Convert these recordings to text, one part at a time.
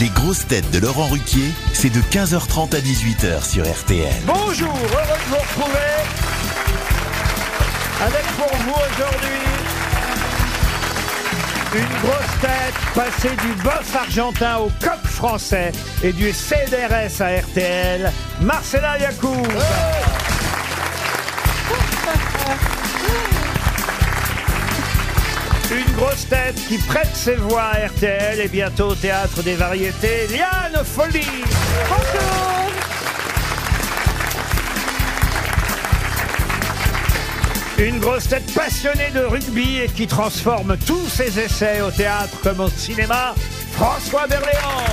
Les grosses têtes de Laurent Ruquier, c'est de 15h30 à 18h sur RTL. Bonjour, heureux de vous retrouver. Avec pour vous aujourd'hui une grosse tête passée du boss argentin au coq français et du CDRS à RTL, Marcella Yacoub. Une grosse tête qui prête ses voix à RTL et bientôt au théâtre des variétés, Liane Folie. Une grosse tête passionnée de rugby et qui transforme tous ses essais au théâtre comme au cinéma, François Berléand.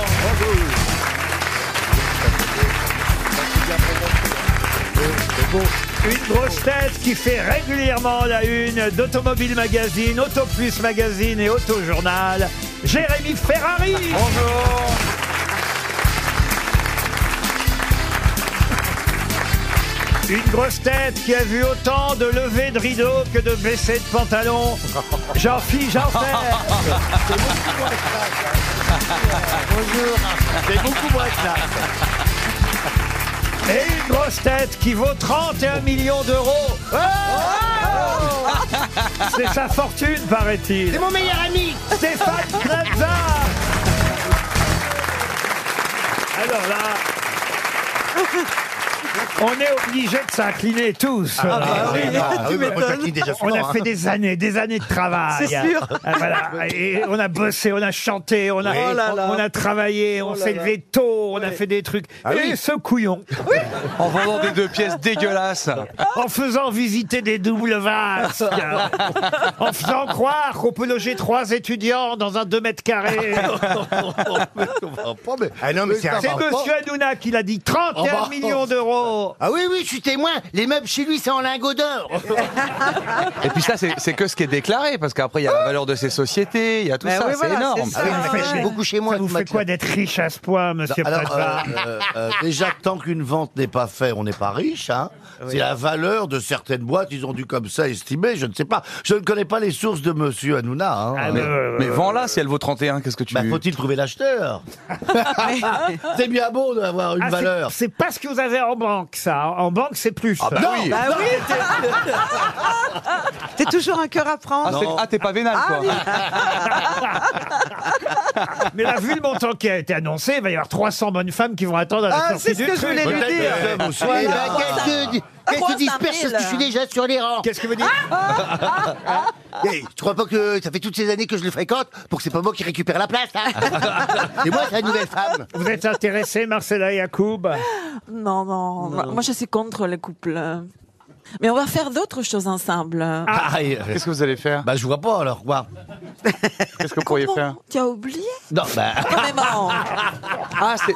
Une grosse tête qui fait régulièrement la une d'Automobile Magazine, Autoplus Magazine et Autojournal, Jérémy Ferrari. Bonjour. Une grosse tête qui a vu autant de levées de rideaux que de baissées de pantalon. Jean-Philippe Janssen. Bonjour. C'est beaucoup moins classe. Et une grosse tête qui vaut 31 millions d'euros. C'est sa fortune, paraît-il. C'est mon meilleur ami. Stéphane Plaza. Alors là, on est obligé de s'incliner tous. Ah, bah oui, tu bah, m'étonnes. On a fait des années, des années de travail. C'est sûr. Ah, voilà. Et on a bossé, on a chanté, on a, Oh là là. on a travaillé, on s'est levé tôt, on a fait des trucs. Ah et ce couillon, En vendant des deux pièces dégueulasses. en faisant visiter des doubles vasques, en faisant croire qu'on peut loger trois étudiants dans un 2 mètres carrés. Ah non, mais c'est C'est monsieur Hanouna qui l'a dit, 31 Oh bah. millions d'euros. Ah oui, oui, je suis témoin. Les meubles chez lui, c'est en lingots d'or. Et puis ça, c'est c'est que ce qui est déclaré, parce qu'après, il y a la valeur de ces sociétés, il y a tout Ben ça, oui, c'est voilà, énorme. c'est ça. Ah oui, Ah mais j'ai ouais. beaucoup chez moi. Ça vous tout fait matin. quoi d'être riche à ce point, monsieur Alors, Plaza euh, euh, euh, déjà, tant qu'une vente n'est pas faite, on n'est pas riche. Hein. C'est la valeur de certaines boîtes, ils ont dû comme ça estimer, je ne sais pas. Je ne connais pas les sources de monsieur Hanouna. Hein. Ah, mais ouais. vends-la si elle vaut 31, qu'est-ce que tu... bah, faut-il trouver l'acheteur C'est bien beau d'avoir une Ah, c'est- valeur. C'est pas ce que vous avez en banque, ça. En banque, c'est plus. Ah bah oui Bah oui, t'es toujours un cœur à Ah, prendre. c'est- ah, t'es pas vénal, Ah quoi. oui. Mais là, vu le montant qui a été annoncé, il va y avoir 300 bonnes femmes qui vont attendre à la Ah, sortie c'est ce du que je truc. voulais lui Peut-être dire. des hommes aussi. Eh ben, Ah, qu'est-ce que, qu'est-ce que tu disperses parce que je suis déjà sur les rangs Qu'est-ce que vous dites Eh, Tu crois pas que ça fait toutes ces années que je le fréquente pour que c'est pas moi qui récupère la place hein C'est moi, c'est la nouvelle femme. Vous êtes intéressé, Marcella Yacoub Non, non, Moi- Moi, je suis contre les couples. Mais on va faire d'autres choses ensemble. Ah, euh, Qu'est-ce que vous allez faire bah, je vois pas alors quoi. Qu'est-ce que vous pourriez faire Tu as oublié Non, bah. Carrément. Ah, c'est...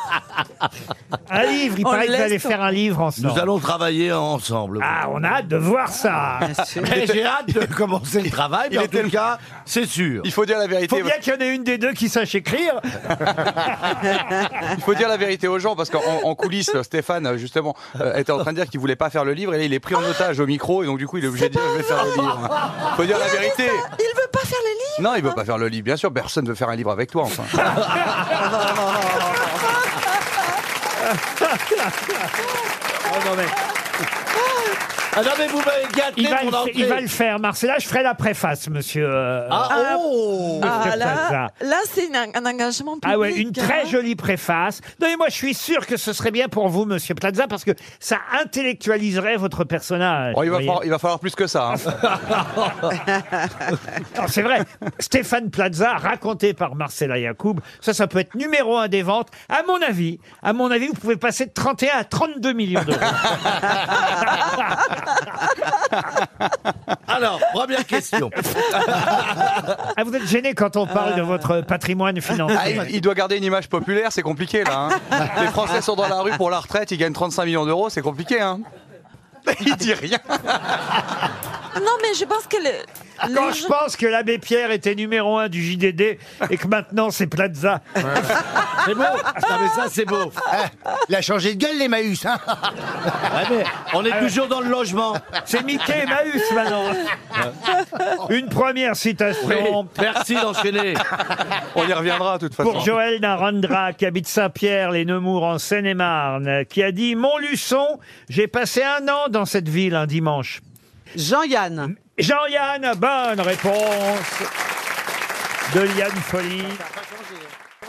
Un livre, il On paraît que vous laisse allez ton- faire un livre ensemble. Nous allons travailler ensemble. Ah, on a hâte de voir ça. Mais J'ai hâte de commencer le travail, mais Il en était- tout cas, c'est sûr. Il faut dire la Faut vérité. bien qu'il y en ait une des deux qui sache écrire. Il faut dire la vérité aux gens parce qu'en en coulisses, Stéphane justement euh, était en train de dire qu'il voulait pas faire le livre et là il est pris en otage au micro et donc du coup il est obligé de dire je vais faire le livre. Faut dire la vérité. Il veut pas faire les livres Non, il veut pas faire le livre. Bien sûr, personne veut faire un livre avec toi. Enfin. Oh, non, mais Ah non, mais vous m'avez gâté il, va mon le, entrée. il va le faire, Marcella. Je ferai la préface, monsieur. euh, Ah, oh Ah, Monsieur là, Plaza. là c'est un, un engagement public. Ah ouais, une très hein. jolie préface. Non, mais moi, je suis sûr que ce serait bien pour vous, Monsieur Plaza, parce que ça intellectualiserait votre personnage. Bon, il, va vous voyez. falloir, il va falloir plus que ça. hein. Non, c'est vrai. Stéphane Plaza, raconté par Marcella Yacoub, ça, ça peut être numéro un des ventes. À mon avis, à mon avis, vous pouvez passer de 31 à 32 millions d'euros. Alors, première question. Ah, vous êtes gêné quand on parle de votre patrimoine Ah, financier. il, il doit garder une image populaire, c'est compliqué là. hein. Les Français sont dans la rue pour la retraite, ils gagnent 35 millions d'euros, c'est compliqué. Hein. Il dit rien. Non, mais je pense que le- Quand je pense que l'abbé Pierre était numéro un du JDD et que maintenant c'est Plaza. C'est beau. Non, mais ça, c'est beau. Il a changé de gueule, les Mahus. Hein Ouais, mais on est toujours dans le logement. C'est Mickey et Maüs maintenant. Une première citation. Merci d'enchaîner. On y reviendra de toute façon. Pour Joël Narandra, qui habite Saint-Pierre, les Nemours, en Seine-et-Marne, qui a dit Montluçon, j'ai passé un an dans cette ville un dimanche. Jean-Yann. Jean-Yann, bonne réponse de Liane Folly.